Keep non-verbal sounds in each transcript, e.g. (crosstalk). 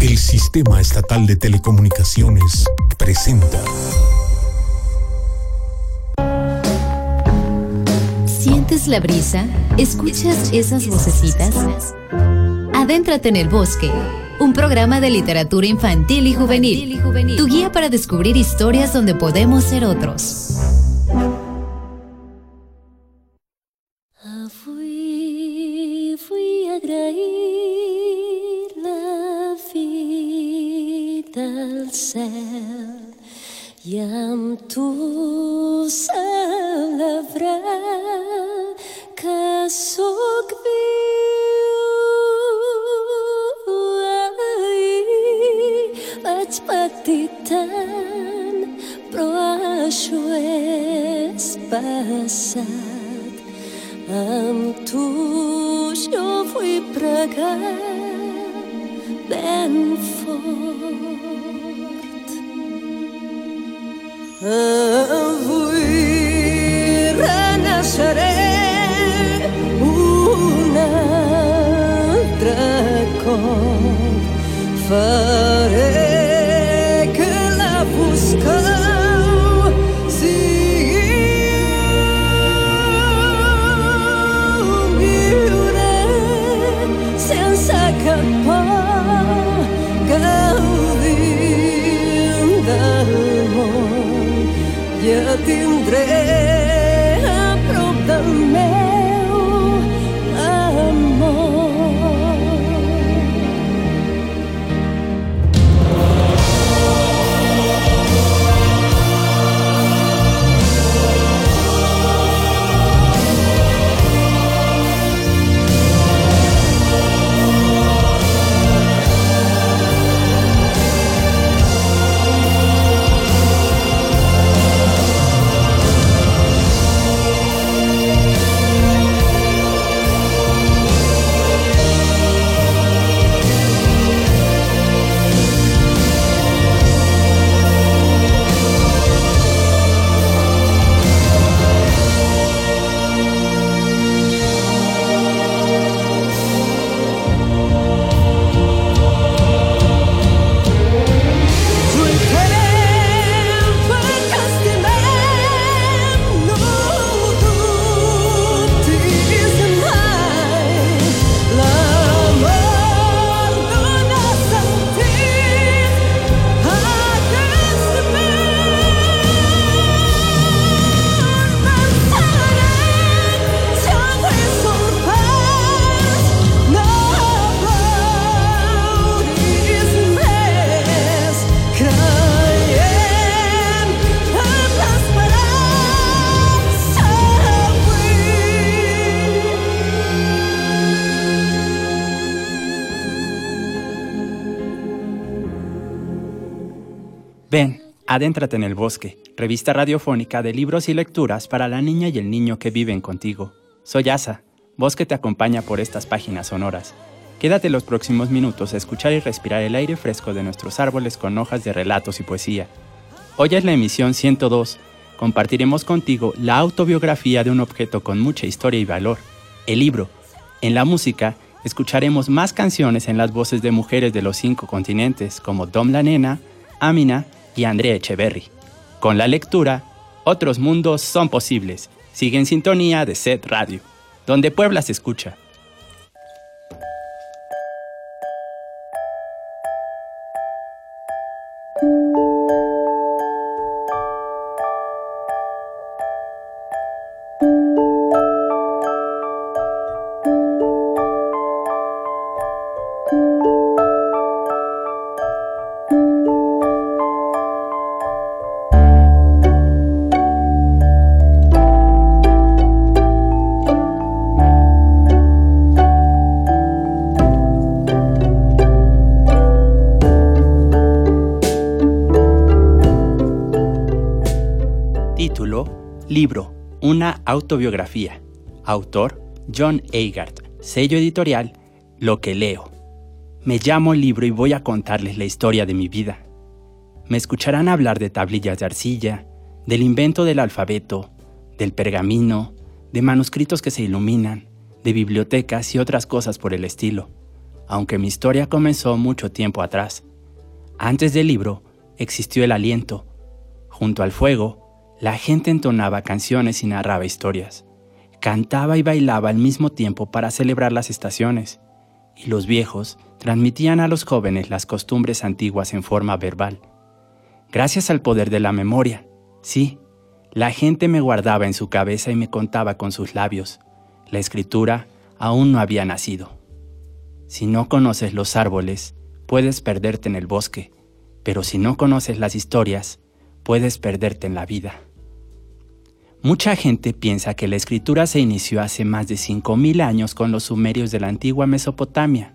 El Sistema Estatal de Telecomunicaciones presenta. ¿Sientes la brisa? ¿Escuchas esas vocecitas? Adéntrate en el bosque, un programa de literatura infantil y juvenil, tu guía para descubrir historias donde podemos ser otros. Adéntrate en el bosque, revista radiofónica de libros y lecturas para la niña y el niño que viven contigo. Soy Asa, Bosque te acompaña por estas páginas sonoras. Quédate los próximos minutos a escuchar y respirar el aire fresco de nuestros árboles con hojas de relatos y poesía. Hoy es la emisión 102. Compartiremos contigo la autobiografía de un objeto con mucha historia y valor, el libro. En la música, escucharemos más canciones en las voces de mujeres de los cinco continentes como Dom la Nena, Amina y Andrea Echeverry. Con la lectura, otros mundos son posibles. Sigue en sintonía de Set Radio, donde Puebla se escucha. Autobiografía. Autor, John Eigart. Sello editorial, Lo que leo. Me llamo libro y voy a contarles la historia de mi vida. Me escucharán hablar de tablillas de arcilla, del invento del alfabeto, del pergamino, de manuscritos que se iluminan, de bibliotecas y otras cosas por el estilo. aunque mi historia comenzó mucho tiempo atrás. Antes del libro existió el aliento. Junto al fuego, la gente entonaba canciones y narraba historias. Cantaba y bailaba al mismo tiempo para celebrar las estaciones. Y los viejos transmitían a los jóvenes las costumbres antiguas en forma verbal. Gracias al poder de la memoria, sí, la gente me guardaba en su cabeza y me contaba con sus labios. La escritura aún no había nacido. Si no conoces los árboles, puedes perderte en el bosque, pero si no conoces las historias, puedes perderte en la vida. Mucha gente piensa que la escritura se inició hace más de 5.000 años con los sumerios de la antigua Mesopotamia,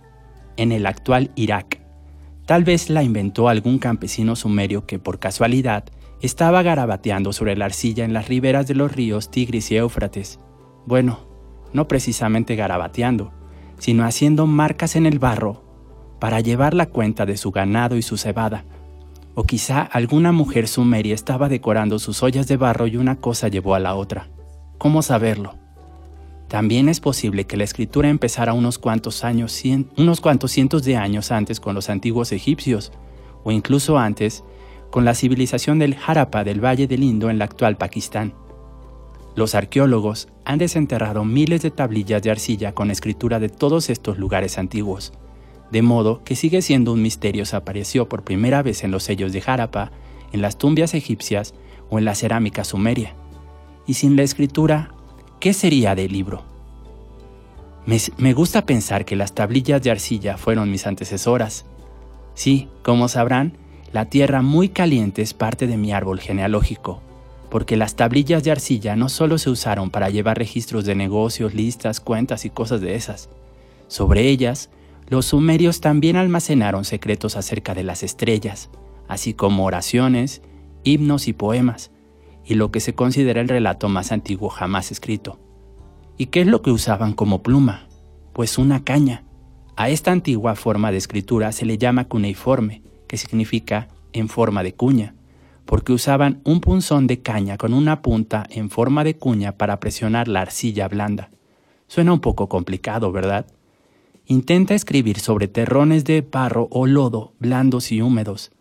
en el actual Irak. Tal vez la inventó algún campesino sumerio que por casualidad estaba garabateando sobre la arcilla en las riberas de los ríos Tigris y Éufrates. Bueno, no precisamente garabateando, sino haciendo marcas en el barro para llevar la cuenta de su ganado y su cebada. O quizá alguna mujer sumeria estaba decorando sus ollas de barro y una cosa llevó a la otra. ¿Cómo saberlo? También es posible que la escritura empezara unos cuantos años, unos cuantos cientos de años antes con los antiguos egipcios, o incluso antes con la civilización del Harappa del Valle del Indo en la actual Pakistán. Los arqueólogos han desenterrado miles de tablillas de arcilla con escritura de todos estos lugares antiguos, de modo que sigue siendo un misterio si apareció por primera vez en los sellos de Harappa, en las tumbas egipcias o en la cerámica sumeria. Y sin la escritura, ¿qué sería del libro? Me, me, gusta pensar que las tablillas de arcilla fueron mis antecesoras. Sí, como sabrán, la tierra muy caliente es parte de mi árbol genealógico porque las tablillas de arcilla no solo se usaron para llevar registros de negocios, listas, cuentas y cosas de esas. Sobre ellas, los sumerios también almacenaron secretos acerca de las estrellas, así como oraciones, himnos y poemas, y lo que se considera el relato más antiguo jamás escrito. ¿Y qué es lo que usaban como pluma? Pues una caña. A esta antigua forma de escritura se le llama cuneiforme, que significa en forma de cuña porque usaban un punzón de caña con una punta en forma de cuña para presionar la arcilla blanda. Suena un poco complicado, ¿verdad? Intenta escribir sobre terrones de barro o lodo blandos y húmedos.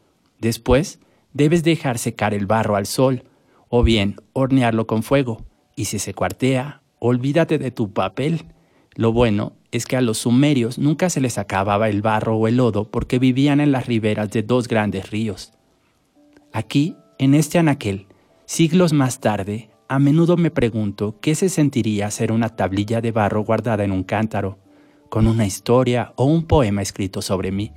Después, debes dejar secar el barro al sol, o bien hornearlo con fuego, y si se cuartea, olvídate de tu papel. Lo bueno es que a los sumerios nunca se les acababa el barro o el lodo porque vivían en las riberas de dos grandes ríos. Aquí, en este anaquel, siglos más tarde, a menudo me pregunto qué se sentiría ser una tablilla de barro guardada en un cántaro, con una historia o un poema escrito sobre mí,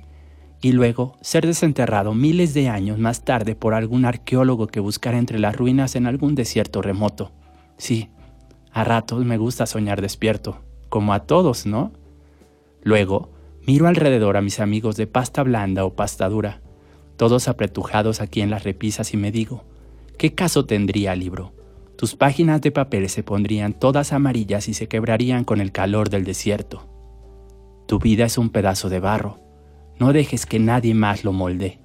y luego ser desenterrado miles de años más tarde por algún arqueólogo que buscara entre las ruinas en algún desierto remoto. Sí, a ratos me gusta soñar despierto, como a todos, ¿no? Luego, miro alrededor a mis amigos de pasta blanda o pasta dura, todos apretujados aquí en las repisas y me digo, ¿qué caso tendría libro? Tus páginas de papel se pondrían todas amarillas y se quebrarían con el calor del desierto. Tu vida es un pedazo de barro, no dejes que nadie más lo molde.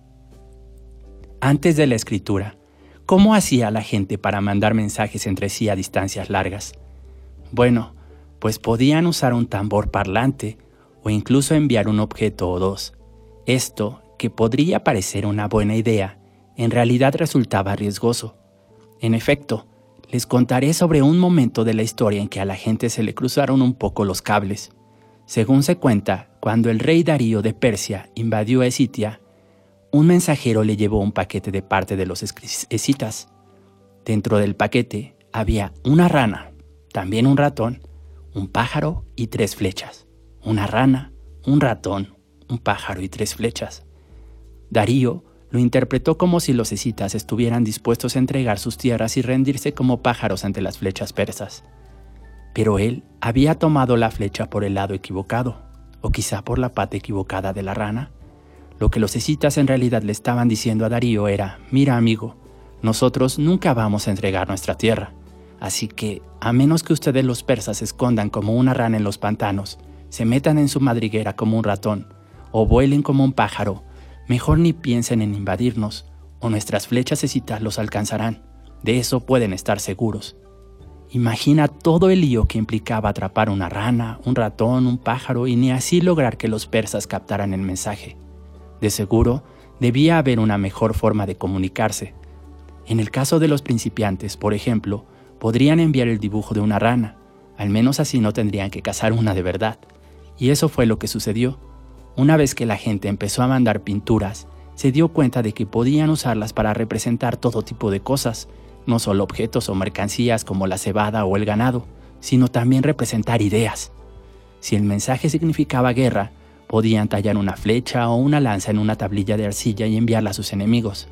Antes de la escritura, ¿cómo hacía la gente para mandar mensajes entre sí a distancias largas? Bueno, pues podían usar un tambor parlante o incluso enviar un objeto o dos. Esto que podría parecer una buena idea, en realidad resultaba riesgoso. En efecto, les contaré sobre un momento de la historia en que a la gente se le cruzaron un poco los cables. Según se cuenta, cuando el rey Darío de Persia invadió Esitia, un mensajero le llevó un paquete de parte de los escitas. Dentro del paquete había una rana, también un ratón, un pájaro y tres flechas. Una rana, un ratón, un pájaro y tres flechas. Darío lo interpretó como si los escitas estuvieran dispuestos a entregar sus tierras y rendirse como pájaros ante las flechas persas. Pero él había tomado la flecha por el lado equivocado, o quizá por la pata equivocada de la rana. Lo que los escitas en realidad le estaban diciendo a Darío era, mira amigo, nosotros nunca vamos a entregar nuestra tierra, así que, a menos que ustedes los persas se escondan como una rana en los pantanos, se metan en su madriguera como un ratón, o vuelen como un pájaro, Mejor ni piensen en invadirnos, o nuestras flechas escitas los alcanzarán. De eso pueden estar seguros. Imagina todo el lío que implicaba atrapar una rana, un ratón, un pájaro y ni así lograr que los persas captaran el mensaje. De seguro, debía haber una mejor forma de comunicarse. En el caso de los principiantes, por ejemplo, podrían enviar el dibujo de una rana, al menos así no tendrían que cazar una de verdad. Y eso fue lo que sucedió. Una vez que la gente empezó a mandar pinturas, se dio cuenta de que podían usarlas para representar todo tipo de cosas, no solo objetos o mercancías como la cebada o el ganado, sino también representar ideas. Si el mensaje significaba guerra, podían tallar una flecha o una lanza en una tablilla de arcilla y enviarla a sus enemigos.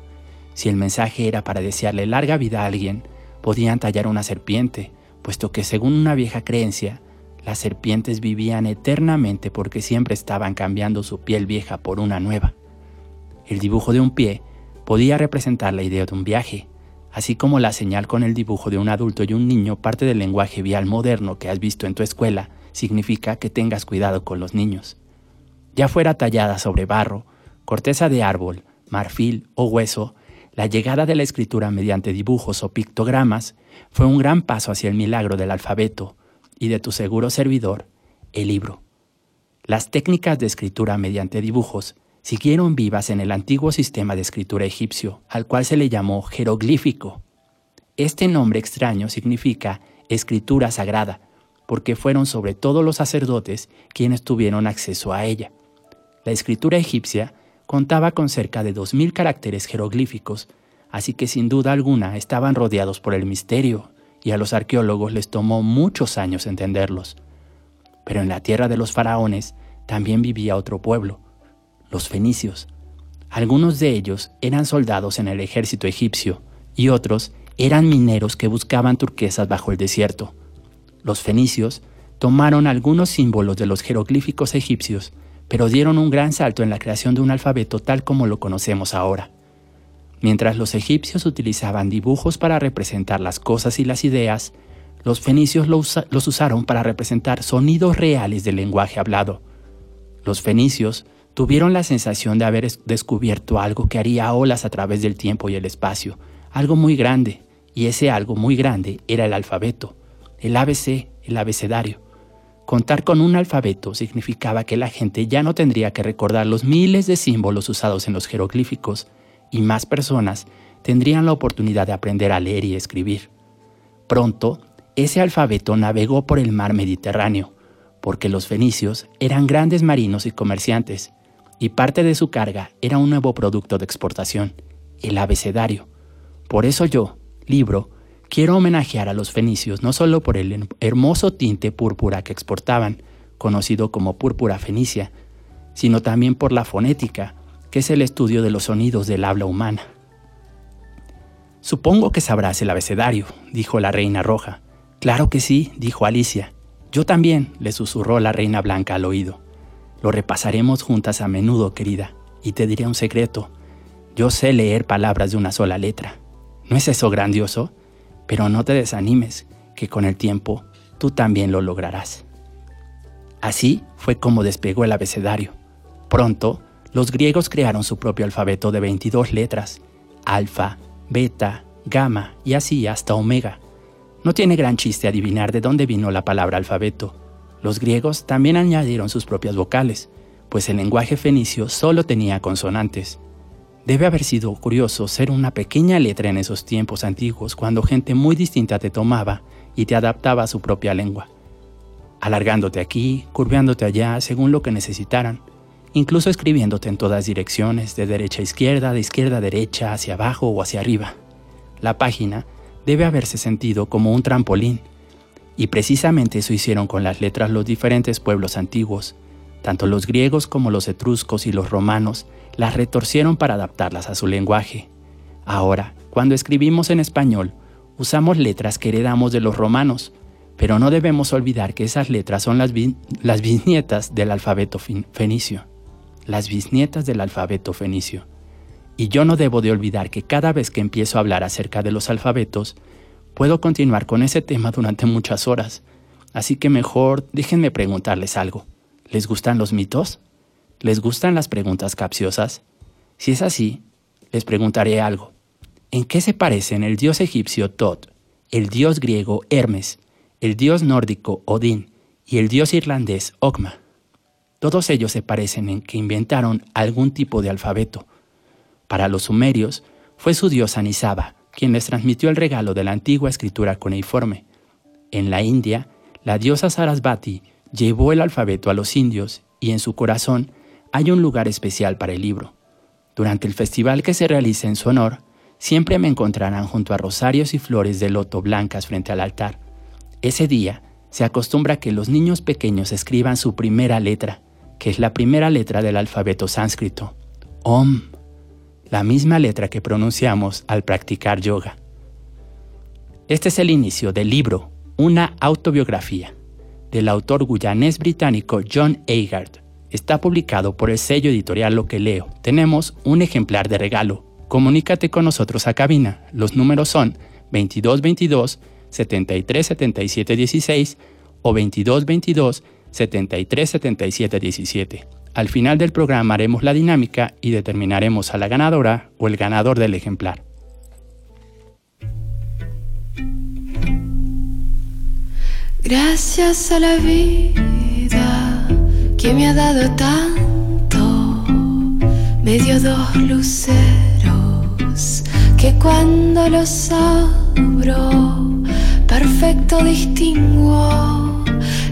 Si el mensaje era para desearle larga vida a alguien, podían tallar una serpiente, puesto que según una vieja creencia, las serpientes vivían eternamente porque siempre estaban cambiando su piel vieja por una nueva. El dibujo de un pie podía representar la idea de un viaje, así como la señal con el dibujo de un adulto y un niño parte del lenguaje vial moderno que has visto en tu escuela, significa que tengas cuidado con los niños. Ya fuera tallada sobre barro, corteza de árbol, marfil o hueso, la llegada de la escritura mediante dibujos o pictogramas fue un gran paso hacia el milagro del alfabeto y de tu seguro servidor, el libro. Las técnicas de escritura mediante dibujos siguieron vivas en el antiguo sistema de escritura egipcio, al cual se le llamó jeroglífico. Este nombre extraño significa escritura sagrada, porque fueron sobre todo los sacerdotes quienes tuvieron acceso a ella. La escritura egipcia contaba con cerca de 2.000 caracteres jeroglíficos, así que sin duda alguna estaban rodeados por el misterio, y a los arqueólogos les tomó muchos años entenderlos. Pero en la tierra de los faraones también vivía otro pueblo, los fenicios. Algunos de ellos eran soldados en el ejército egipcio y otros eran mineros que buscaban turquesas bajo el desierto. Los fenicios tomaron algunos símbolos de los jeroglíficos egipcios, pero dieron un gran salto en la creación de un alfabeto tal como lo conocemos ahora. Mientras los egipcios utilizaban dibujos para representar las cosas y las ideas, los fenicios los usaron para representar sonidos reales del lenguaje hablado. Los fenicios tuvieron la sensación de haber descubierto algo que haría olas a través del tiempo y el espacio, algo muy grande, y ese algo muy grande era el alfabeto, el ABC, el abecedario. Contar con un alfabeto significaba que la gente ya no tendría que recordar los miles de símbolos usados en los jeroglíficos, y más personas tendrían la oportunidad de aprender a leer y escribir. Pronto, ese alfabeto navegó por el mar Mediterráneo, porque los fenicios eran grandes marinos y comerciantes, y parte de su carga era un nuevo producto de exportación, el abecedario. Por eso yo, libro, quiero homenajear a los fenicios no solo por el hermoso tinte púrpura que exportaban, conocido como púrpura fenicia, sino también por la fonética, que es el estudio de los sonidos del habla humana. Supongo que sabrás el abecedario, dijo la reina roja. Claro que sí, dijo Alicia. Yo también, le susurró la reina blanca al oído. Lo repasaremos juntas a menudo, querida, y te diré un secreto. Yo sé leer palabras de una sola letra. ¿No es eso grandioso? Pero no te desanimes, que con el tiempo tú también lo lograrás. Así fue como despegó el abecedario. Pronto, los griegos crearon su propio alfabeto de 22 letras, alfa, beta, gamma y así hasta omega. No tiene gran chiste adivinar de dónde vino la palabra alfabeto, los griegos también añadieron sus propias vocales, pues el lenguaje fenicio solo tenía consonantes. Debe haber sido curioso ser una pequeña letra en esos tiempos antiguos cuando gente muy distinta te tomaba y te adaptaba a su propia lengua, alargándote aquí, curveándote allá según lo que necesitaran, incluso escribiéndote en todas direcciones, de derecha a izquierda, de izquierda a derecha, hacia abajo o hacia arriba. La página debe haberse sentido como un trampolín y precisamente eso hicieron con las letras los diferentes pueblos antiguos. Tanto los griegos como los etruscos y los romanos las retorcieron para adaptarlas a su lenguaje. Ahora, cuando escribimos en español, usamos letras que heredamos de los romanos, pero no debemos olvidar que esas letras son las, las bisnietas del alfabeto fenicio. Las bisnietas del alfabeto fenicio. Y yo no debo de olvidar que cada vez que empiezo a hablar acerca de los alfabetos, Puedo continuar con ese tema durante muchas horas, así que mejor déjenme preguntarles algo. ¿Les gustan los mitos? ¿Les gustan las preguntas capciosas? Si es así, les preguntaré algo. ¿En qué se parecen el dios egipcio Tot el dios griego Hermes, el dios nórdico Odín y el dios irlandés Ogma. Todos ellos se parecen en que inventaron algún tipo de alfabeto. Para los sumerios fue su diosa Nisaba quien les transmitió el regalo de la antigua escritura cuneiforme. En la India, la diosa Sarasvati llevó el alfabeto a los indios y en su corazón hay un lugar especial para el libro. Durante el festival que se realiza en su honor, siempre me encontrarán junto a rosarios y flores de loto blancas frente al altar. Ese día se acostumbra que los niños pequeños escriban su primera letra, que es la primera letra del alfabeto sánscrito, Om, la misma letra que pronunciamos al practicar yoga. Este es el inicio del libro Una autobiografía, del autor guyanés británico John Agard. Está publicado por el sello editorial Lo que leo. Tenemos un ejemplar de regalo. Comunícate con nosotros a cabina. Los números son 2222 7377 16 o 2222 7377 17. Al final del programa haremos la dinámica y determinaremos a la ganadora o el ganador del ejemplar. Gracias a la vida que me ha dado tanto, me dio dos luceros que cuando los abro, perfecto distingo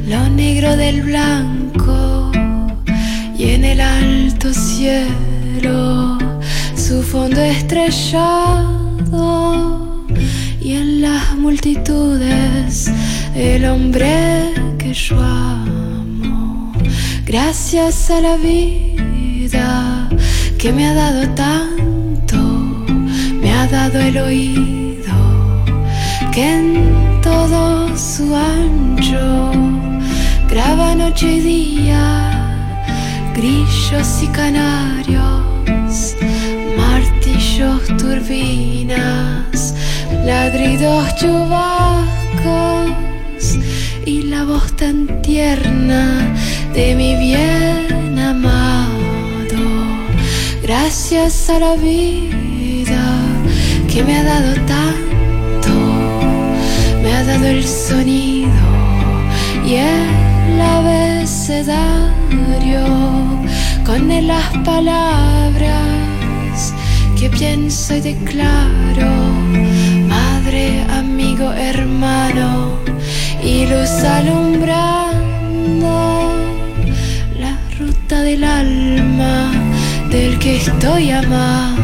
lo negro del blanco y en el alto cielo su fondo estrellado y en las multitudes el hombre que yo amo. Gracias a la vida que me ha dado tanto, me ha dado el oído que en todo su ancho graba noche y día grillos y canarios, martillos, turbinas, ladridos chubascos y la voz tan tierna de mi bien amado. Gracias a la vida que me ha dado tanto, me ha dado el sonido y el abecedario con las palabras que pienso y declaro, madre, amigo, hermano y luz alumbrando la ruta del alma del que estoy amando.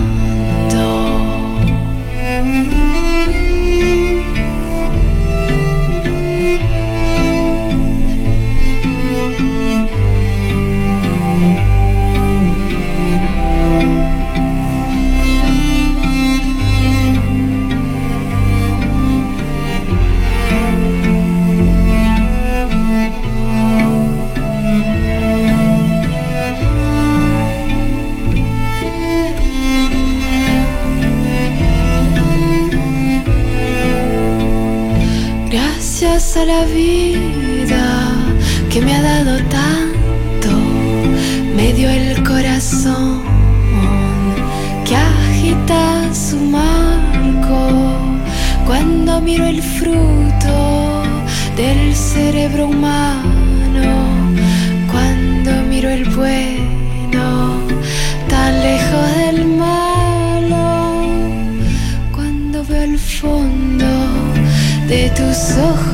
Gracias a la vida que me ha dado tanto, me dio el corazón que agita su marco cuando miro el fruto del cerebro humano, cuando miro el bueno tan lejos del malo, cuando veo el fondo de tus ojos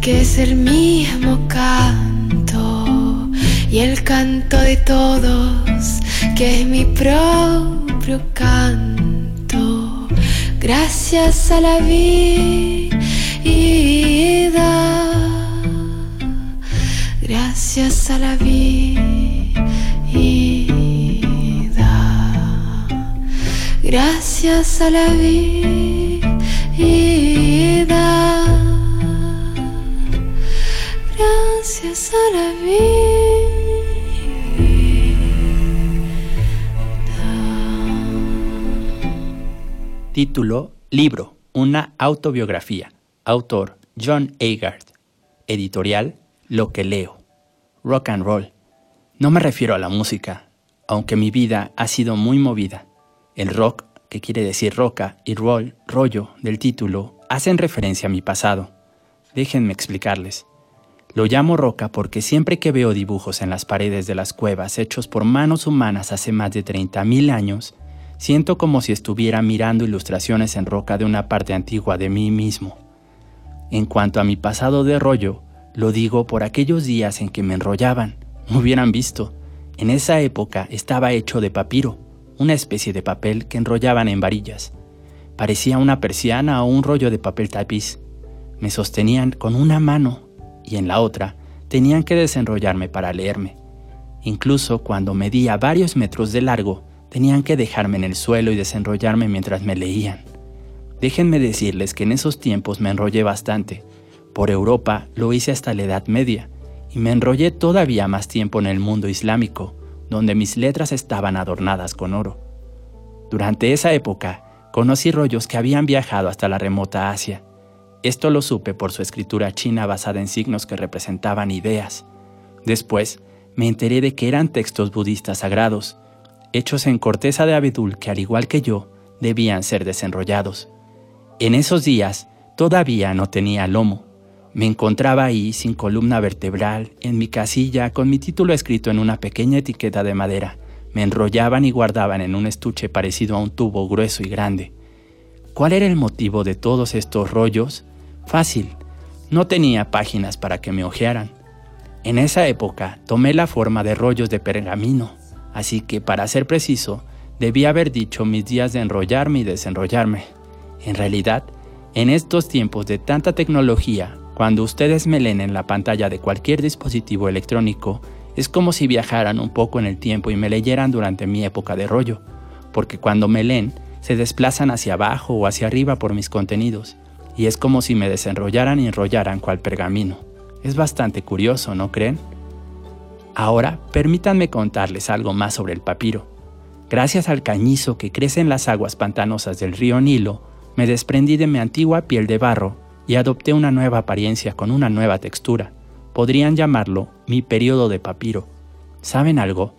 que es el mismo canto, y el canto de todos, que es mi propio canto. Gracias a la vida, gracias a la vida, gracias a la vida Título, libro, una autobiografía. Autor, John Agard. Editorial, Lo que leo. Rock and roll. No me refiero a la música, aunque mi vida ha sido muy movida. El rock, que quiere decir roca, y roll, rollo, del título, hacen referencia a mi pasado. Déjenme explicarles. Lo llamo roca porque siempre que veo dibujos en las paredes de las cuevas hechos por manos humanas hace más de 30.000 años, siento como si estuviera mirando ilustraciones en roca de una parte antigua de mí mismo. En cuanto a mi pasado de rollo, lo digo por aquellos días en que me enrollaban. Me hubieran visto. En esa época estaba hecho de papiro, una especie de papel que enrollaban en varillas. Parecía una persiana o un rollo de papel tapiz. Me sostenían con una mano y en la otra tenían que desenrollarme para leerme. Incluso cuando medía varios metros de largo, tenían que dejarme en el suelo y desenrollarme mientras me leían. Déjenme decirles que en esos tiempos me enrollé bastante. Por Europa lo hice hasta la Edad Media y me enrollé todavía más tiempo en el mundo islámico, donde mis letras estaban adornadas con oro. Durante esa época conocí rollos que habían viajado hasta la remota Asia. Esto lo supe por su escritura china basada en signos que representaban ideas. Después me enteré de que eran textos budistas sagrados, hechos en corteza de abedul que al igual que yo, debían ser desenrollados. En esos días todavía no tenía lomo. Me encontraba ahí sin columna vertebral, en mi casilla, con mi título escrito en una pequeña etiqueta de madera. Me enrollaban y guardaban en un estuche parecido a un tubo grueso y grande. ¿Cuál era el motivo de todos estos rollos? Fácil. No tenía páginas para que me ojearan. En esa época tomé la forma de rollos de pergamino, así que para ser preciso, debía haber dicho mis días de enrollarme y desenrollarme. En realidad, en estos tiempos de tanta tecnología, cuando ustedes me leen en la pantalla de cualquier dispositivo electrónico, es como si viajaran un poco en el tiempo y me leyeran durante mi época de rollo, porque cuando me leen, se desplazan hacia abajo o hacia arriba por mis contenidos, y es como si me desenrollaran y enrollaran cual pergamino. Es bastante curioso, ¿no creen? Ahora, permítanme contarles algo más sobre el papiro. Gracias al cañizo que crece en las aguas pantanosas del río Nilo, me desprendí de mi antigua piel de barro y adopté una nueva apariencia con una nueva textura. Podrían llamarlo mi periodo de papiro. ¿Saben algo?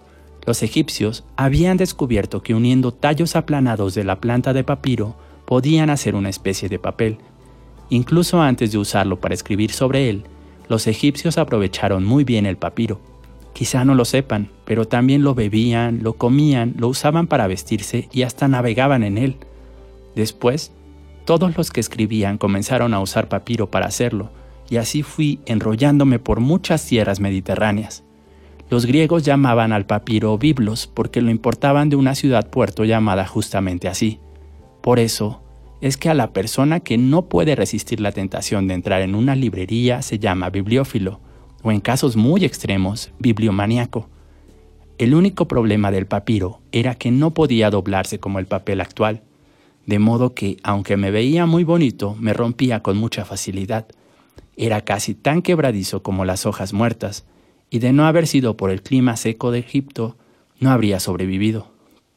Los egipcios habían descubierto que uniendo tallos aplanados de la planta de papiro podían hacer una especie de papel. Incluso antes de usarlo para escribir sobre él, los egipcios aprovecharon muy bien el papiro. Quizá no lo sepan, pero también lo bebían, lo comían, lo usaban para vestirse y hasta navegaban en él. Después, todos los que escribían comenzaron a usar papiro para hacerlo, y así fui enrollándome por muchas tierras mediterráneas. Los griegos llamaban al papiro biblos porque lo importaban de una ciudad-puerto llamada justamente así. Por eso, es que a la persona que no puede resistir la tentación de entrar en una librería se llama bibliófilo, o en casos muy extremos, bibliomaniaco. El único problema del papiro era que no podía doblarse como el papel actual, de modo que, aunque me veía muy bonito, me rompía con mucha facilidad. Era casi tan quebradizo como las hojas muertas, y de no haber sido por el clima seco de Egipto, no habría sobrevivido.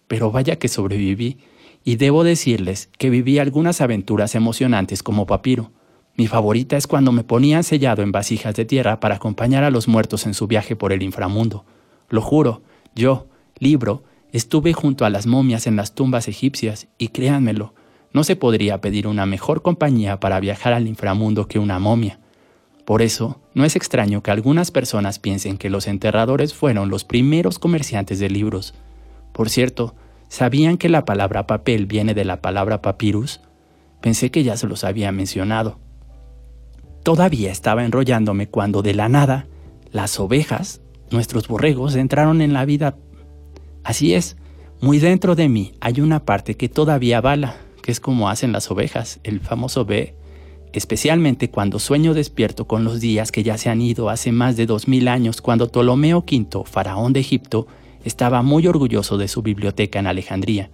Pero vaya que sobreviví, y debo decirles que viví algunas aventuras emocionantes como papiro. Mi favorita es cuando me ponían sellado en vasijas de tierra para acompañar a los muertos en su viaje por el inframundo. Lo juro, yo, libro, estuve junto a las momias en las tumbas egipcias y créanmelo, no se podría pedir una mejor compañía para viajar al inframundo que una momia. Por eso, no es extraño que algunas personas piensen que los enterradores fueron los primeros comerciantes de libros. Por cierto, ¿sabían que la palabra papel viene de la palabra papyrus? Pensé que ya se los había mencionado. Todavía estaba enrollándome cuando de la nada las ovejas, nuestros borregos, entraron en la vida. Así es, muy dentro de mí hay una parte que todavía bala, que es como hacen las ovejas, el famoso B, especialmente cuando sueño despierto con los días que ya se han ido hace más de dos mil años cuando Ptolomeo V, faraón de Egipto, estaba muy orgulloso de su biblioteca en Alejandría.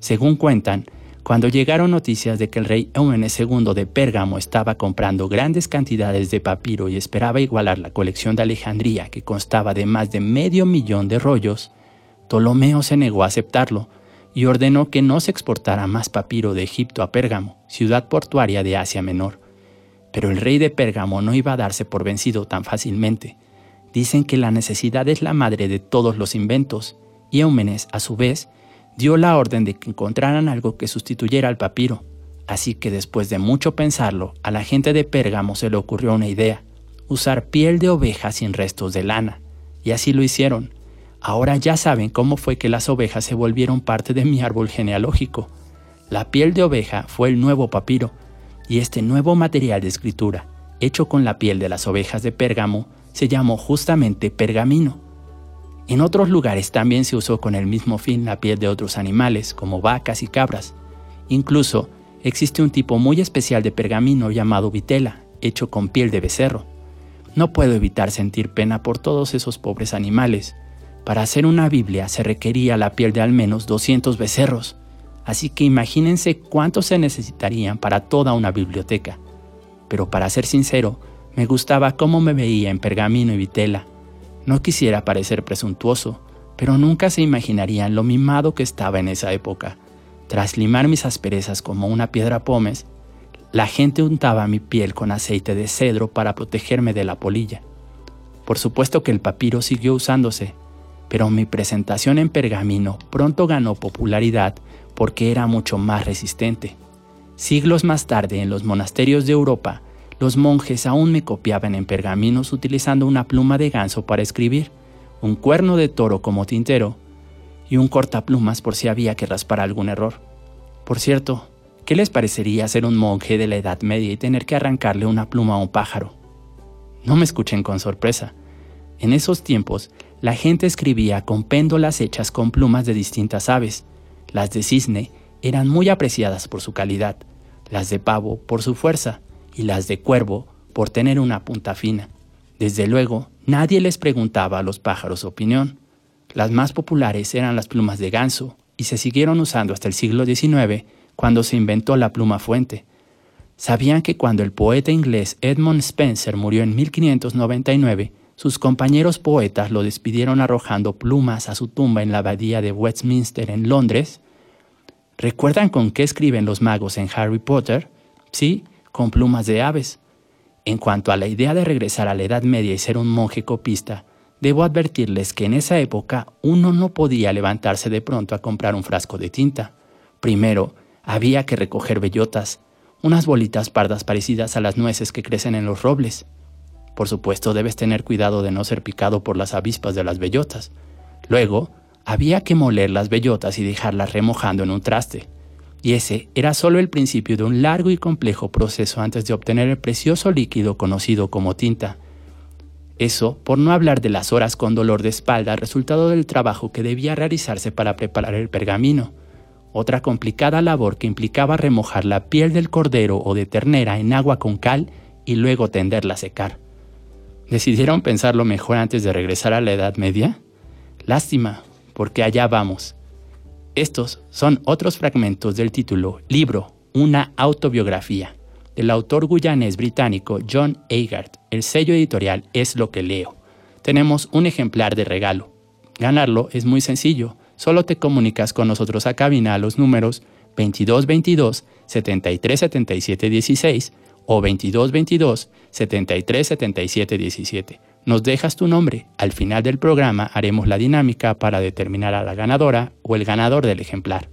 Según cuentan, Cuando llegaron noticias de que el rey Eumenes II de Pérgamo estaba comprando grandes cantidades de papiro y esperaba igualar la colección de Alejandría, que constaba de más de medio millón de rollos, Ptolomeo se negó a aceptarlo y ordenó que no se exportara más papiro de Egipto a Pérgamo, ciudad portuaria de Asia Menor. Pero el rey de Pérgamo no iba a darse por vencido tan fácilmente. Dicen que la necesidad es la madre de todos los inventos, y Eumenes, a su vez, dio la orden de que encontraran algo que sustituyera al papiro. Así que después de mucho pensarlo, a la gente de Pérgamo se le ocurrió una idea, usar piel de oveja sin restos de lana. Y así lo hicieron. Ahora ya saben cómo fue que las ovejas se volvieron parte de mi árbol genealógico. La piel de oveja fue el nuevo papiro, y este nuevo material de escritura, hecho con la piel de las ovejas de Pérgamo, se llamó justamente pergamino. En otros lugares también se usó con el mismo fin la piel de otros animales, como vacas y cabras. Incluso existe un tipo muy especial de pergamino llamado vitela, hecho con piel de becerro. No puedo evitar sentir pena por todos esos pobres animales. Para hacer una Biblia se requería la piel de al menos 200 becerros, así que imagínense cuántos se necesitarían para toda una biblioteca. Pero para ser sincero, me gustaba cómo me veía en pergamino y vitela. No quisiera parecer presuntuoso, pero nunca se imaginarían lo mimado que estaba en esa época. Tras limar mis asperezas como una piedra pómez, la gente untaba mi piel con aceite de cedro para protegerme de la polilla. Por supuesto que el papiro siguió usándose, pero mi presentación en pergamino pronto ganó popularidad porque era mucho más resistente. Siglos más tarde, en los monasterios de Europa, los monjes aún me copiaban en pergaminos utilizando una pluma de ganso para escribir, un cuerno de toro como tintero y un cortaplumas por si había que raspar algún error. Por cierto, ¿qué les parecería ser un monje de la Edad Media y tener que arrancarle una pluma a un pájaro? No me escuchen con sorpresa. En esos tiempos, la gente escribía con péndolas hechas con plumas de distintas aves. Las de cisne eran muy apreciadas por su calidad, las de pavo por su fuerza, y las de cuervo por tener una punta fina. Desde luego, nadie les preguntaba a los pájaros opinión. Las más populares eran las plumas de ganso y se siguieron usando hasta el siglo XIX cuando se inventó la pluma fuente. Sabían que cuando el poeta inglés Edmund Spencer murió en 1599, sus compañeros poetas lo despidieron arrojando plumas a su tumba en la abadía de Westminster en Londres. ¿Recuerdan con qué escriben los magos en Harry Potter? Sí, con plumas de aves. En cuanto a la idea de regresar a la Edad Media y ser un monje copista, debo advertirles que en esa época uno no podía levantarse de pronto a comprar un frasco de tinta. Primero, había que recoger bellotas, unas bolitas pardas parecidas a las nueces que crecen en los robles. Por supuesto, debes tener cuidado de no ser picado por las avispas de las bellotas. Luego, había que moler las bellotas y dejarlas remojando en un traste y ese era solo el principio de un largo y complejo proceso antes de obtener el precioso líquido conocido como tinta. Eso por no hablar de las horas con dolor de espalda resultado del trabajo que debía realizarse para preparar el pergamino, otra complicada labor que implicaba remojar la piel del cordero o de ternera en agua con cal y luego tenderla a secar. ¿Decidieron pensarlo mejor antes de regresar a la Edad Media? Lástima, porque allá vamos. Estos son otros fragmentos del título Libro, una autobiografía, del autor guyanés británico John Agard. El sello editorial es lo que leo. Tenemos un ejemplar de regalo. Ganarlo es muy sencillo. Solo te comunicas con nosotros a cabina a los números 2222 7377 16 o 2222 7377 17 nos dejas tu nombre. Al final del programa haremos la dinámica para determinar a la ganadora o el ganador del ejemplar.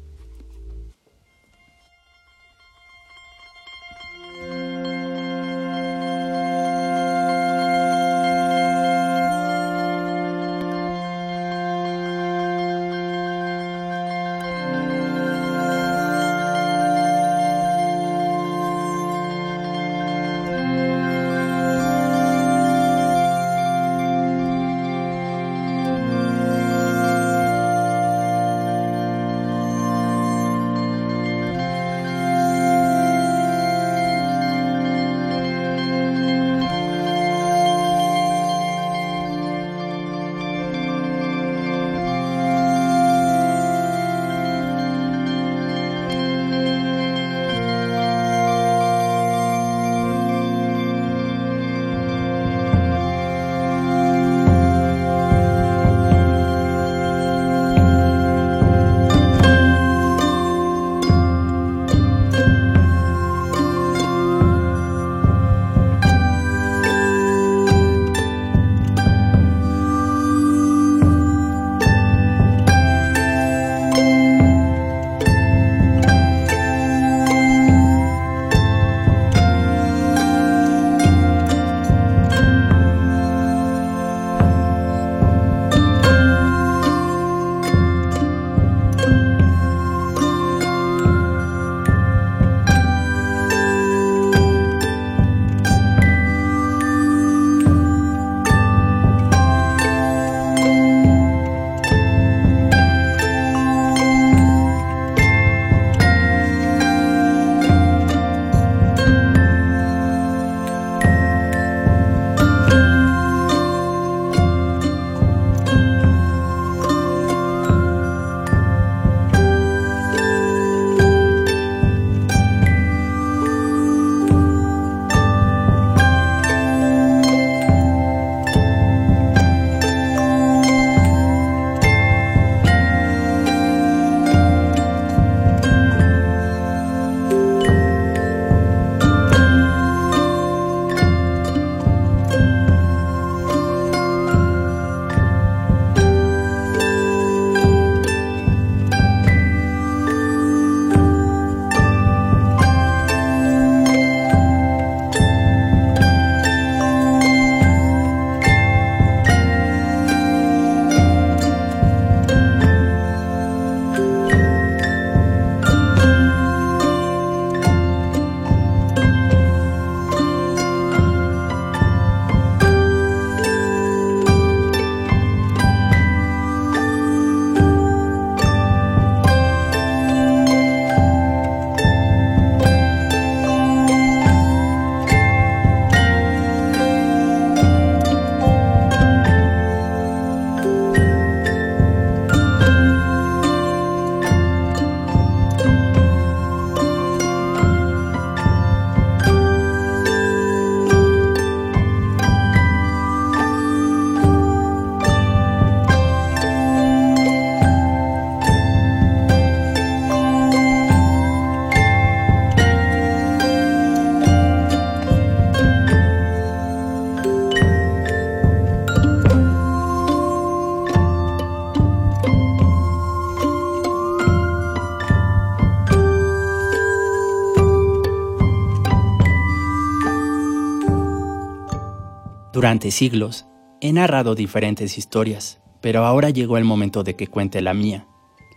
Durante siglos he narrado diferentes historias, pero ahora llegó el momento de que cuente la mía.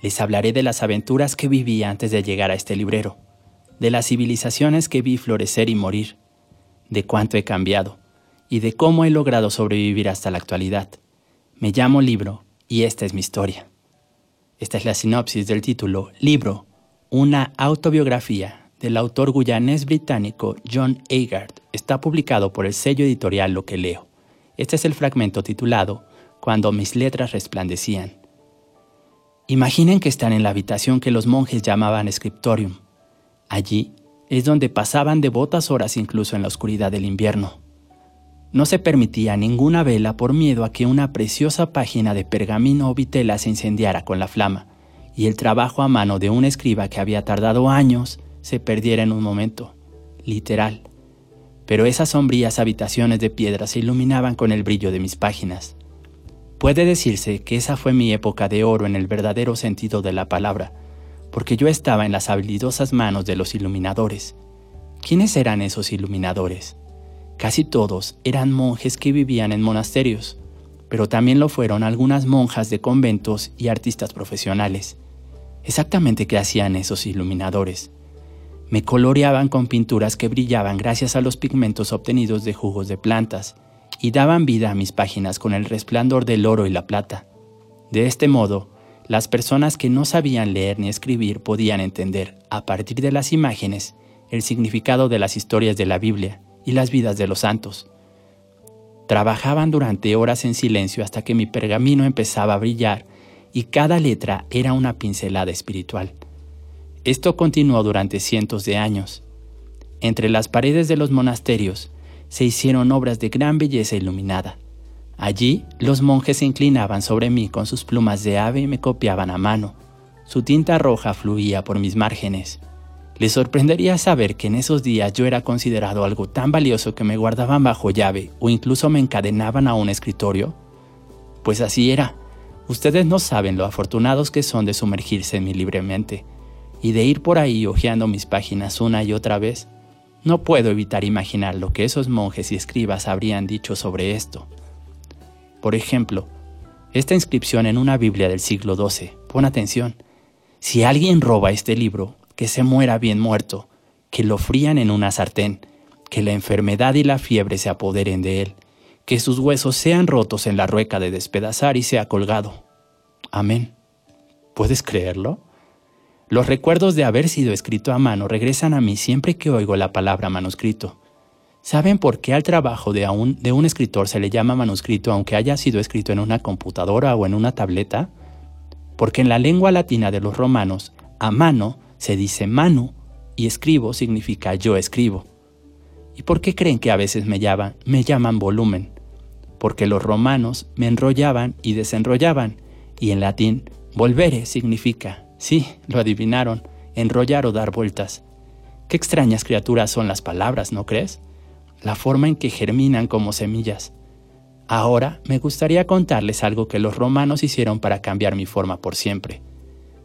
Les hablaré de las aventuras que viví antes de llegar a este librero, de las civilizaciones que vi florecer y morir, de cuánto he cambiado y de cómo he logrado sobrevivir hasta la actualidad. Me llamo Libro y esta es mi historia. Esta es la sinopsis del título Libro, una autobiografía del autor guyanés británico John Agard. Está publicado por el sello editorial Lo que leo. Este es el fragmento titulado Cuando mis letras resplandecían. Imaginen que están en la habitación que los monjes llamaban scriptorium. Allí es donde pasaban devotas horas incluso en la oscuridad del invierno. No se permitía ninguna vela por miedo a que una preciosa página de pergamino o vitela se incendiara con la flama, y el trabajo a mano de un escriba que había tardado años se perdiera en un momento, literal. Pero esas sombrías habitaciones de piedra se iluminaban con el brillo de mis páginas. Puede decirse que esa fue mi época de oro en el verdadero sentido de la palabra, porque yo estaba en las habilidosas manos de los iluminadores. ¿Quiénes eran esos iluminadores? Casi todos eran monjes que vivían en monasterios, pero también lo fueron algunas monjas de conventos y artistas profesionales. Exactamente qué hacían esos iluminadores. Me coloreaban con pinturas que brillaban gracias a los pigmentos obtenidos de jugos de plantas, y daban vida a mis páginas con el resplandor del oro y la plata. De este modo, las personas que no sabían leer ni escribir podían entender, a partir de las imágenes, el significado de las historias de la Biblia y las vidas de los santos. Trabajaban durante horas en silencio hasta que mi pergamino empezaba a brillar y cada letra era una pincelada espiritual. Esto continuó durante cientos de años. Entre las paredes de los monasterios se hicieron obras de gran belleza iluminada. Allí los monjes se inclinaban sobre mí con sus plumas de ave y me copiaban a mano. Su tinta roja fluía por mis márgenes. Les sorprendería saber que en esos días yo era considerado algo tan valioso que me guardaban bajo llave o incluso me encadenaban a un escritorio. Pues así era. Ustedes no saben lo afortunados que son de sumergirse en mí libremente y de ir por ahí hojeando mis páginas una y otra vez. No puedo evitar imaginar lo que esos monjes y escribas habrían dicho sobre esto. Por ejemplo, esta inscripción en una Biblia del siglo XII. Pon atención. Si alguien roba este libro, que se muera bien muerto, que lo frían en una sartén, que la enfermedad y la fiebre se apoderen de él, que sus huesos sean rotos en la rueca de despedazar y sea colgado. Amén. ¿Puedes creerlo? Los recuerdos de haber sido escrito a mano regresan a mí siempre que oigo la palabra manuscrito. ¿Saben por qué al trabajo de un, escritor se le llama manuscrito aunque haya sido escrito en una computadora o en una tableta? Porque en la lengua latina de los romanos, a mano se dice manu y escribo significa yo escribo. ¿Y por qué creen que a veces me llaman, me llaman volumen? Porque los romanos me enrollaban y desenrollaban, y en latín volvere significa Sí, lo adivinaron, enrollar o dar vueltas. Qué extrañas criaturas son las palabras, ¿no crees? La forma en que germinan como semillas. Ahora me gustaría contarles algo que los romanos hicieron para cambiar mi forma por siempre.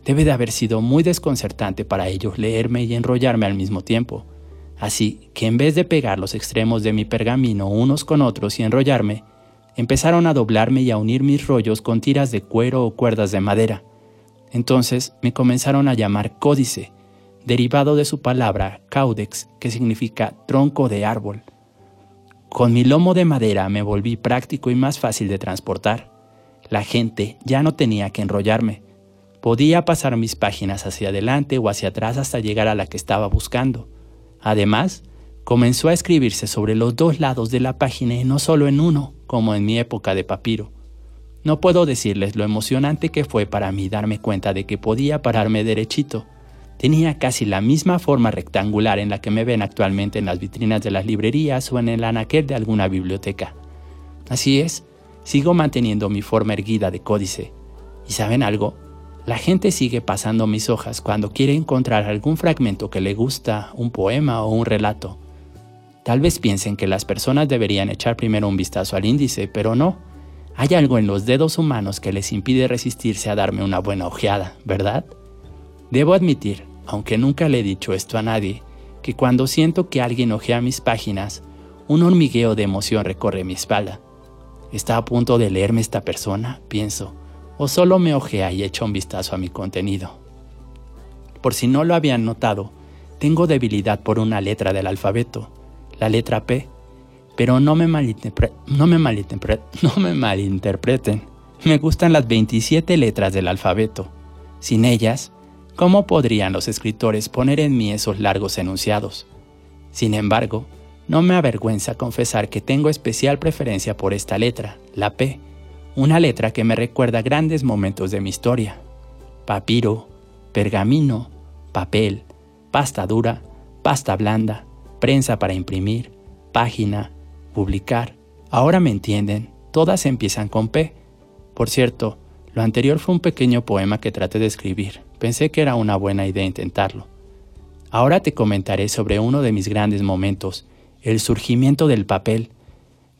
Debe de haber sido muy desconcertante para ellos leerme y enrollarme al mismo tiempo. Así que en vez de pegar los extremos de mi pergamino unos con otros y enrollarme, empezaron a doblarme y a unir mis rollos con tiras de cuero o cuerdas de madera. Entonces me comenzaron a llamar códice, derivado de su palabra caudex, que significa tronco de árbol. Con mi lomo de madera me volví práctico y más fácil de transportar. La gente ya no tenía que enrollarme. Podía pasar mis páginas hacia adelante o hacia atrás hasta llegar a la que estaba buscando. Además, comenzó a escribirse sobre los dos lados de la página y no solo en uno, como en mi época de papiro. No puedo decirles lo emocionante que fue para mí darme cuenta de que podía pararme derechito. Tenía casi la misma forma rectangular en la que me ven actualmente en las vitrinas de las librerías o en el anaquel de alguna biblioteca. Así es, sigo manteniendo mi forma erguida de códice. ¿Y saben algo? La gente sigue pasando mis hojas cuando quiere encontrar algún fragmento que le gusta, un poema o un relato. Tal vez piensen que las personas deberían echar primero un vistazo al índice, pero no. Hay algo en los dedos humanos que les impide resistirse a darme una buena ojeada, ¿verdad? Debo admitir, aunque nunca le he dicho esto a nadie, que cuando siento que alguien ojea mis páginas, Un hormigueo de emoción recorre mi espalda. ¿Está a punto de leerme esta persona? Pienso. ¿O solo me ojea y echa un vistazo a mi contenido? Por si no lo habían notado, tengo debilidad por una letra del alfabeto, la letra P. Pero no me, no, me (laughs) no me malinterpreten. Me gustan las 27 letras del alfabeto. Sin ellas, ¿cómo podrían los escritores poner en mí esos largos enunciados? Sin embargo, no me avergüenza confesar que tengo especial preferencia por esta letra, la P, una letra que me recuerda grandes momentos de mi historia. Papiro, pergamino, papel, pasta dura, pasta blanda, prensa para imprimir, página, publicar. Ahora me entienden, todas empiezan con P. Por cierto, lo anterior fue un pequeño poema que traté de escribir. Pensé que era una buena idea intentarlo. Ahora te comentaré sobre uno de mis grandes momentos, el surgimiento del papel.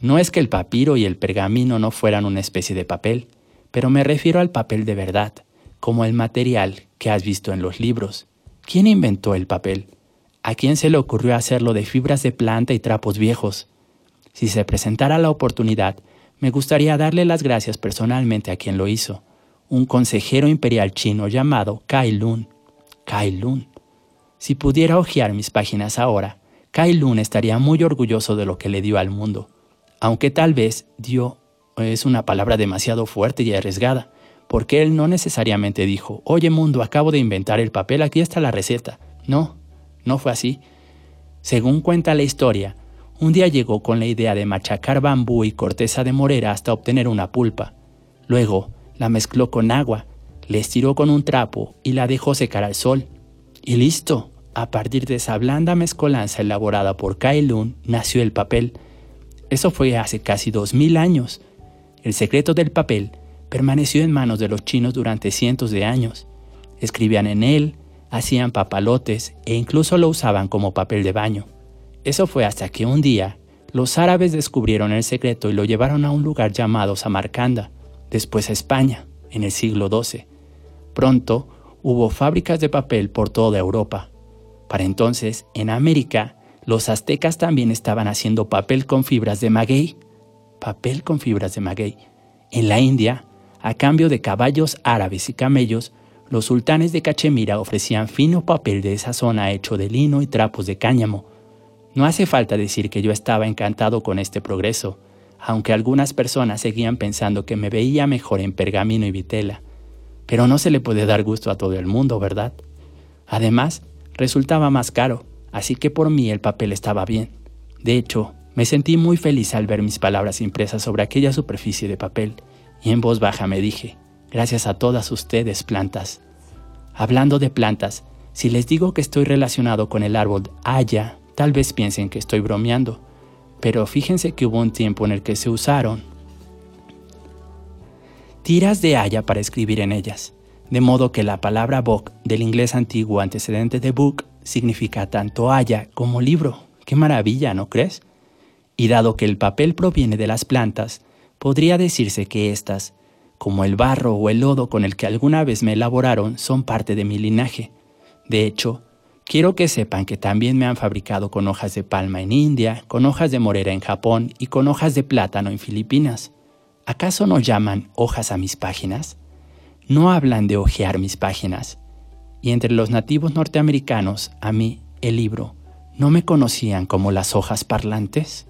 No es que el papiro y el pergamino no fueran una especie de papel, pero me refiero al papel de verdad, como el material que has visto en los libros. ¿Quién inventó el papel? ¿A quién se le ocurrió hacerlo de fibras de planta y trapos viejos? Si se presentara la oportunidad, me gustaría darle las gracias personalmente a quien lo hizo, un consejero imperial chino llamado Kai Lun. Kai Lun. Si pudiera hojear mis páginas ahora, Kai Lun estaría muy orgulloso de lo que le dio al mundo, aunque tal vez dio es una palabra demasiado fuerte y arriesgada, porque él no necesariamente dijo, oye mundo, acabo de inventar el papel, aquí está la receta. No, no fue así. Según cuenta la historia, un día llegó con la idea de machacar bambú y corteza de morera hasta obtener una pulpa. Luego la mezcló con agua, le estiró con un trapo y la dejó secar al sol. Y listo, a partir de esa blanda mezcolanza elaborada por Kai Lun nació el papel. Eso fue hace casi dos mil años. El secreto del papel permaneció en manos de los chinos durante cientos de años. Escribían en él, hacían papalotes e incluso lo usaban como papel de baño. Eso fue hasta que un día los árabes descubrieron el secreto y lo llevaron a un lugar llamado Samarcanda, después a España, en el siglo XII. Pronto hubo fábricas de papel por toda Europa. Para entonces, en América, los aztecas también estaban haciendo papel con fibras de maguey. Papel con fibras de maguey. En la India, a cambio de caballos árabes y camellos, los sultanes de Cachemira ofrecían fino papel de esa zona hecho de lino y trapos de cáñamo. No hace falta decir que yo estaba encantado con este progreso, aunque algunas personas seguían pensando que me veía mejor en pergamino y vitela. Pero no se le puede dar gusto a todo el mundo, ¿verdad? Además, resultaba más caro, así que por mí el papel estaba bien. De hecho, me sentí muy feliz al ver mis palabras impresas sobre aquella superficie de papel, y en voz baja me dije, gracias a todas ustedes, plantas. Hablando de plantas, si les digo que estoy relacionado con el árbol haya, tal vez piensen que estoy bromeando, pero fíjense que hubo un tiempo en el que se usaron tiras de haya para escribir en ellas de modo que la palabra book del inglés antiguo antecedente de book significa tanto haya como libro. ¡Qué maravilla, ¿no crees? Y dado que el papel proviene de las plantas, podría decirse que éstas, como el barro o el lodo con el que alguna vez me elaboraron, son parte de mi linaje. De hecho, quiero que sepan que también me han fabricado con hojas de palma en India, con hojas de morera en Japón y con hojas de plátano en Filipinas. ¿Acaso no llaman hojas a mis páginas? no hablan de hojear mis páginas. Y entre los nativos norteamericanos, a mí, el libro, ¿no me conocían como las hojas parlantes?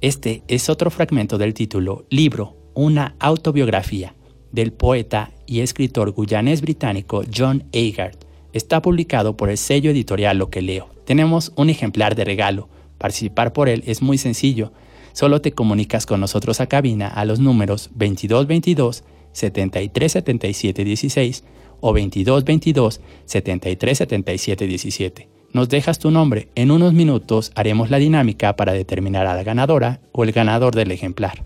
Este es otro fragmento del título Libro, una autobiografía, del poeta y escritor guyanés británico John Agard. Está publicado por el sello editorial Lo que leo. Tenemos un ejemplar de regalo. Participar por él es muy sencillo. Solo te comunicas con nosotros a cabina a los números 2222 73 77 16 o 22 22 73 77 17. Nos dejas tu nombre. En unos minutos haremos la dinámica para determinar a la ganadora o el ganador del ejemplar.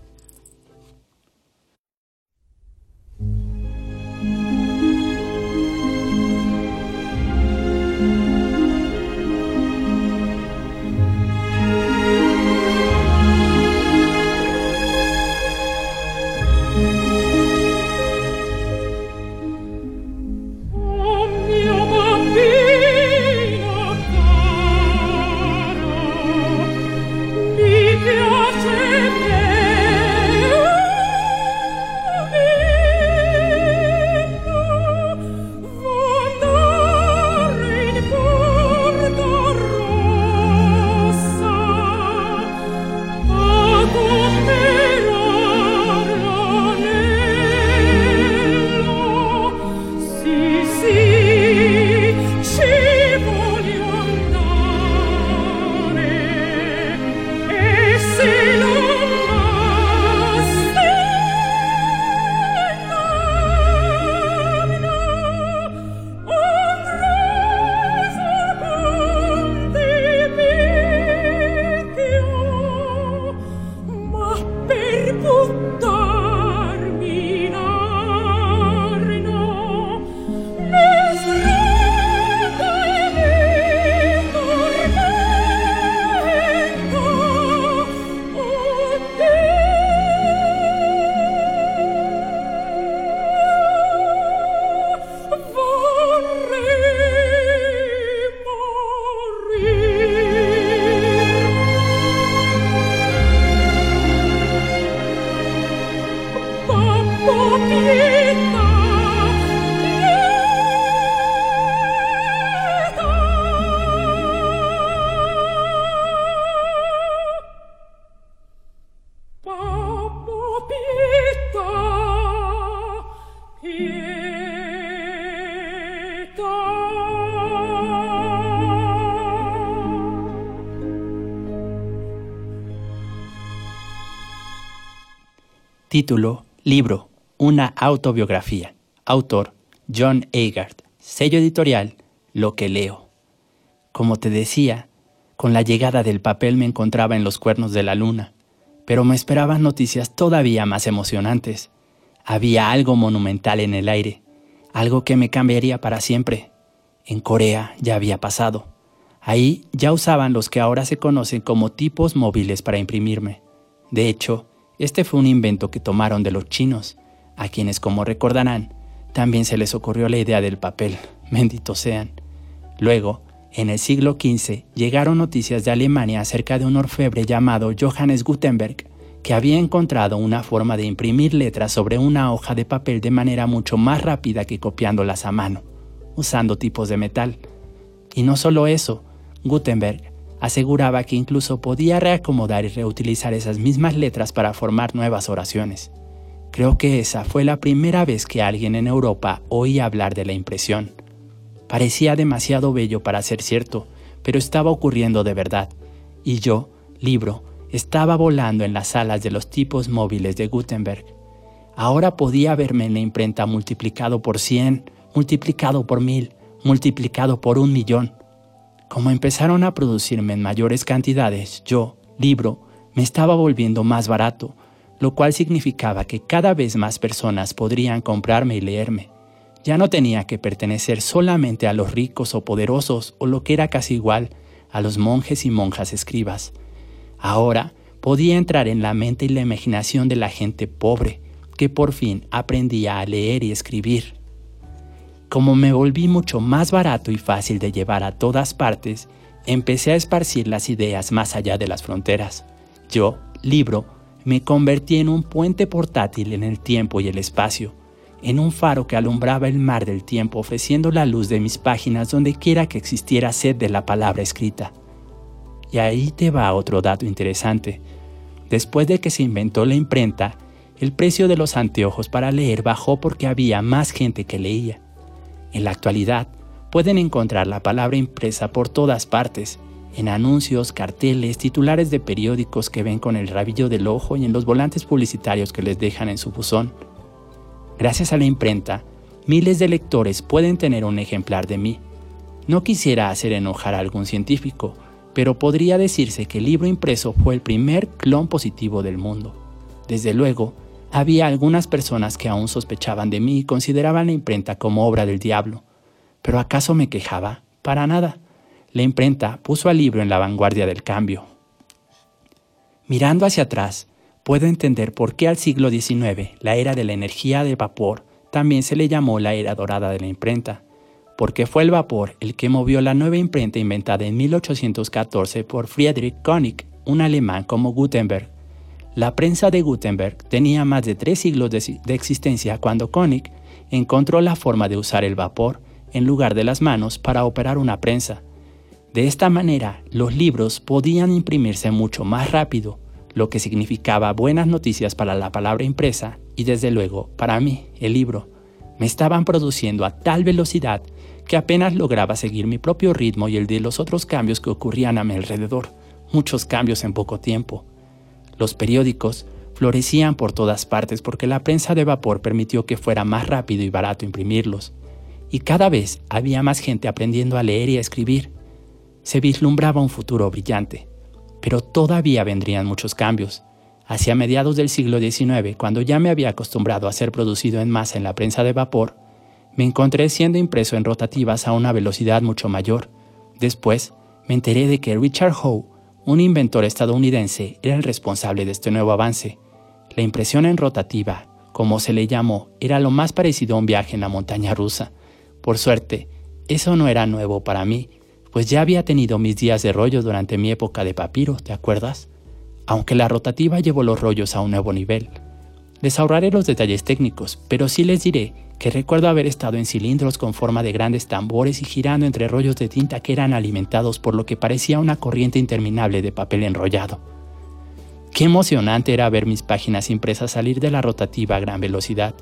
Título, libro, una autobiografía. Autor, John Agard. Sello editorial, Lo que leo. Como te decía, con la llegada del papel me encontraba en los cuernos de la luna, pero me esperaban noticias todavía más emocionantes. Había algo monumental en el aire, algo que me cambiaría para siempre. En Corea ya había pasado. Ahí ya usaban los que ahora se conocen como tipos móviles para imprimirme. De hecho, este fue un invento que tomaron de los chinos, a quienes, como recordarán, también se les ocurrió la idea del papel, benditos sean. Luego, en el siglo XV, llegaron noticias de Alemania acerca de un orfebre llamado Johannes Gutenberg, que había encontrado una forma de imprimir letras sobre una hoja de papel de manera mucho más rápida que copiándolas a mano, usando tipos de metal. Y no solo eso, Gutenberg aseguraba que incluso podía reacomodar y reutilizar esas mismas letras para formar nuevas oraciones. Creo que esa fue la primera vez que alguien en Europa oía hablar de la impresión. Parecía demasiado bello para ser cierto, pero estaba ocurriendo de verdad, y yo, libro, estaba volando en las alas de los tipos móviles de Gutenberg. Ahora podía verme en la imprenta multiplicado por 100, multiplicado por mil, multiplicado por un millón. Como empezaron a producirme en mayores cantidades, yo, libro, me estaba volviendo más barato, lo cual significaba que cada vez más personas podrían comprarme y leerme. Ya no tenía que pertenecer solamente a los ricos o poderosos o lo que era casi igual, a los monjes y monjas escribas. Ahora podía entrar en la mente y la imaginación de la gente pobre, que por fin aprendía a leer y escribir. Como me volví mucho más barato y fácil de llevar a todas partes, empecé a esparcir las ideas más allá de las fronteras. Yo, libro, me convertí en un puente portátil en el tiempo y el espacio, en un faro que alumbraba el mar del tiempo ofreciendo la luz de mis páginas donde quiera que existiera sed de la palabra escrita. Y ahí te va otro dato interesante. Después de que se inventó la imprenta, el precio de los anteojos para leer bajó porque había más gente que leía. En la actualidad, pueden encontrar la palabra impresa por todas partes, en anuncios, carteles, titulares de periódicos que ven con el rabillo del ojo y en los volantes publicitarios que les dejan en su buzón. Gracias a la imprenta, miles de lectores pueden tener un ejemplar de mí. No quisiera hacer enojar a algún científico, pero podría decirse que el libro impreso fue el primer clon positivo del mundo. Desde luego, había algunas personas que aún sospechaban de mí y consideraban la imprenta como obra del diablo. ¿Pero acaso me quejaba? Para nada. La imprenta puso al libro en la vanguardia del cambio. Mirando hacia atrás, puedo entender por qué al siglo XIX, la era de la energía de vapor, también se le llamó la era dorada de la imprenta, porque fue el vapor el que movió la nueva imprenta inventada en 1814 por Friedrich Koenig, un alemán como Gutenberg, la prensa de Gutenberg tenía más de tres siglos de, existencia cuando Koenig encontró la forma de usar el vapor en lugar de las manos para operar una prensa. De esta manera, los libros podían imprimirse mucho más rápido, lo que significaba buenas noticias para la palabra impresa y desde luego para mí, el libro. Me estaban produciendo a tal velocidad que apenas lograba seguir mi propio ritmo y el de los otros cambios que ocurrían a mi alrededor, muchos cambios en poco tiempo. Los periódicos florecían por todas partes porque la prensa de vapor permitió que fuera más rápido y barato imprimirlos. Y cada vez había más gente aprendiendo a leer y a escribir. Se vislumbraba un futuro brillante, pero todavía vendrían muchos cambios. Hacia mediados del siglo XIX, cuando ya me había acostumbrado a ser producido en masa en la prensa de vapor, me encontré siendo impreso en rotativas a una velocidad mucho mayor. Después, me enteré de que Richard Howe un inventor estadounidense era el responsable de este nuevo avance. La impresión en rotativa, como se le llamó, era lo más parecido a un viaje en la montaña rusa. Por suerte, eso no era nuevo para mí, pues ya había tenido mis días de rollo durante mi época de papiro, ¿te acuerdas? Aunque la rotativa llevó los rollos a un nuevo nivel. Les ahorraré los detalles técnicos, pero sí les diré que recuerdo haber estado en cilindros con forma de grandes tambores y girando entre rollos de tinta que eran alimentados por lo que parecía una corriente interminable de papel enrollado. Qué emocionante era ver mis páginas impresas salir de la rotativa a gran velocidad.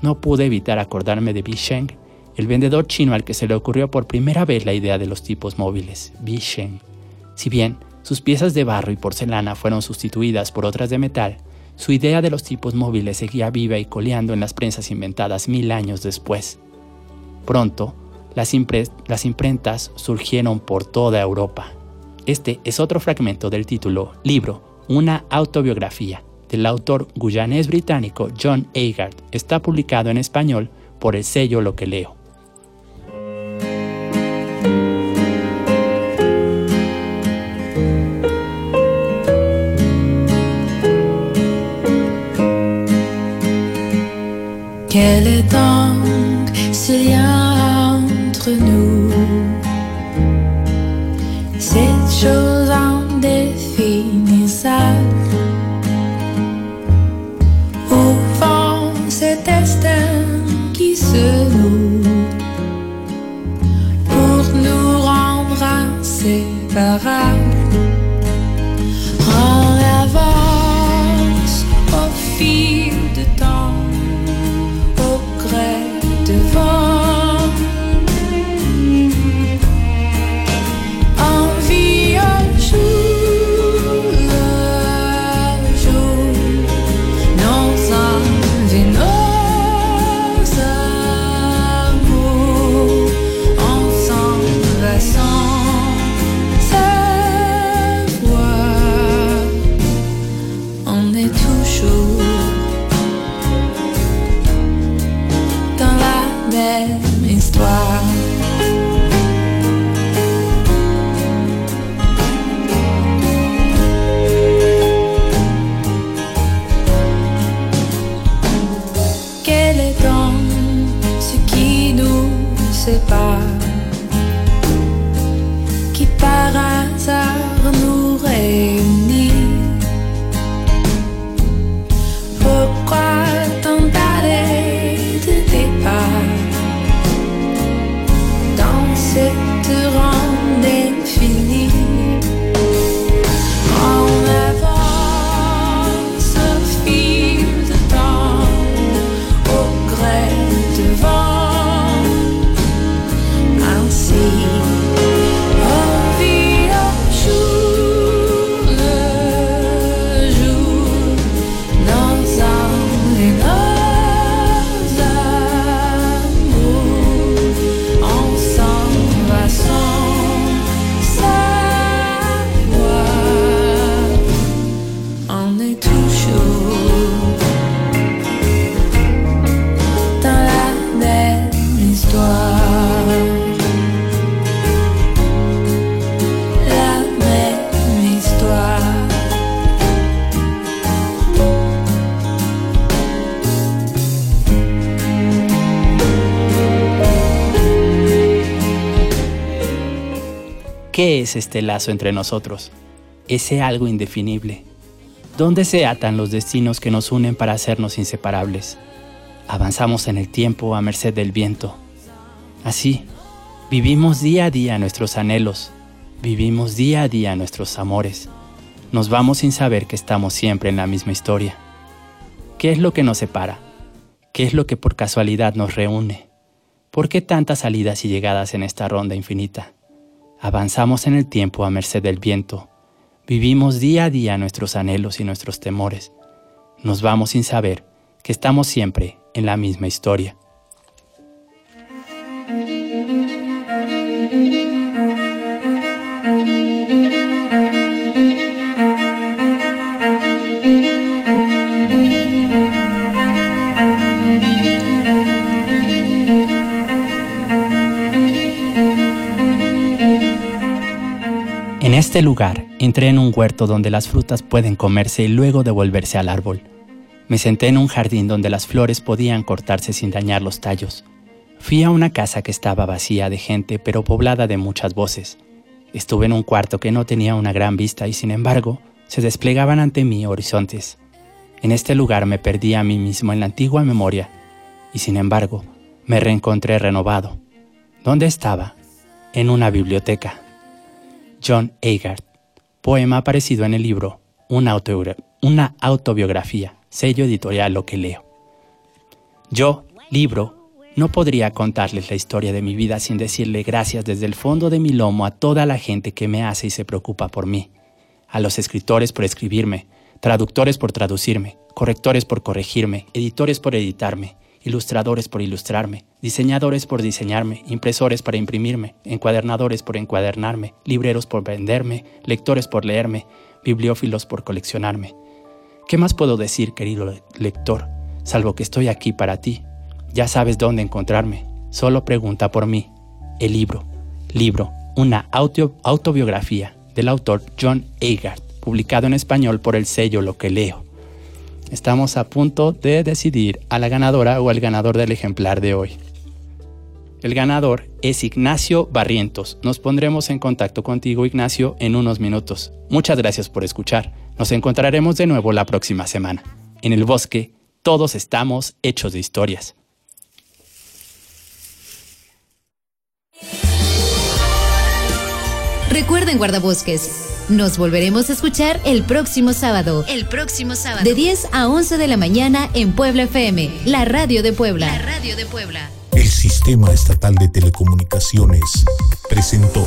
No pude evitar acordarme de Bisheng, el vendedor chino al que se le ocurrió por primera vez la idea de los tipos móviles, Bisheng. Si bien sus piezas de barro y porcelana fueron sustituidas por otras de metal, su idea de los tipos móviles seguía viva y coleando en las prensas inventadas mil años después. Pronto, las, las imprentas surgieron por toda Europa. Este es otro fragmento del título Libro, una autobiografía, del autor guyanés británico John Agard. Está publicado en español por el sello Lo que leo. Quel est donc ce lien entre nous? Cette chose indéfinissable. Au fond, cet destin qui se noue Pour nous rendre inséparables ¿Qué es este lazo entre nosotros? Ese algo indefinible. ¿Dónde se atan los destinos que nos unen para hacernos inseparables? Avanzamos en el tiempo a merced del viento. Así, vivimos día a día nuestros anhelos, vivimos día a día nuestros amores. Nos vamos sin saber que estamos siempre en la misma historia. ¿Qué es lo que nos separa? ¿Qué es lo que por casualidad nos reúne? ¿Por qué tantas salidas y llegadas en esta ronda infinita? Avanzamos en el tiempo a merced del viento. Vivimos día a día nuestros anhelos y nuestros temores. Nos vamos sin saber que estamos siempre en la misma historia. Este lugar entré en un huerto donde las frutas pueden comerse y luego devolverse al árbol. Me senté en un jardín donde las flores podían cortarse sin dañar los tallos. Fui a una casa que estaba vacía de gente pero poblada de muchas voces. Estuve en un cuarto que no tenía una gran vista y sin embargo se desplegaban ante mí horizontes. En este lugar me perdí a mí mismo en la antigua memoria y sin embargo me reencontré renovado. ¿Dónde estaba? En una biblioteca. John Agard. Poema aparecido en el libro una autobiografía, sello editorial Lo que leo. Yo, libro, no podría contarles la historia de mi vida sin decirle gracias desde el fondo de mi lomo a toda la gente que me hace y se preocupa por mí, a los escritores por escribirme, traductores por traducirme, correctores por corregirme, editores por editarme, ilustradores por ilustrarme, diseñadores por diseñarme, impresores para imprimirme, encuadernadores por encuadernarme, libreros por venderme, lectores por leerme, bibliófilos por coleccionarme. ¿Qué más puedo decir, querido lector, salvo que estoy aquí para ti? Ya sabes dónde encontrarme. Solo pregunta por mí. El libro. Libro. Una autobiografía del autor John Agard, publicado en español por el sello Lo que leo. Estamos a punto de decidir a la ganadora o al ganador del ejemplar de hoy. El ganador es Ignacio Barrientos. Nos pondremos en contacto contigo, Ignacio, en unos minutos. Muchas gracias por escuchar. Nos encontraremos de nuevo la próxima semana. En el bosque, todos estamos hechos de historias. Recuerden, guardabosques. Nos volveremos a escuchar el próximo sábado. El próximo sábado. De 10 a 11 de la mañana en Puebla FM, la radio de Puebla. La radio de Puebla. El Sistema Estatal de Telecomunicaciones presentó.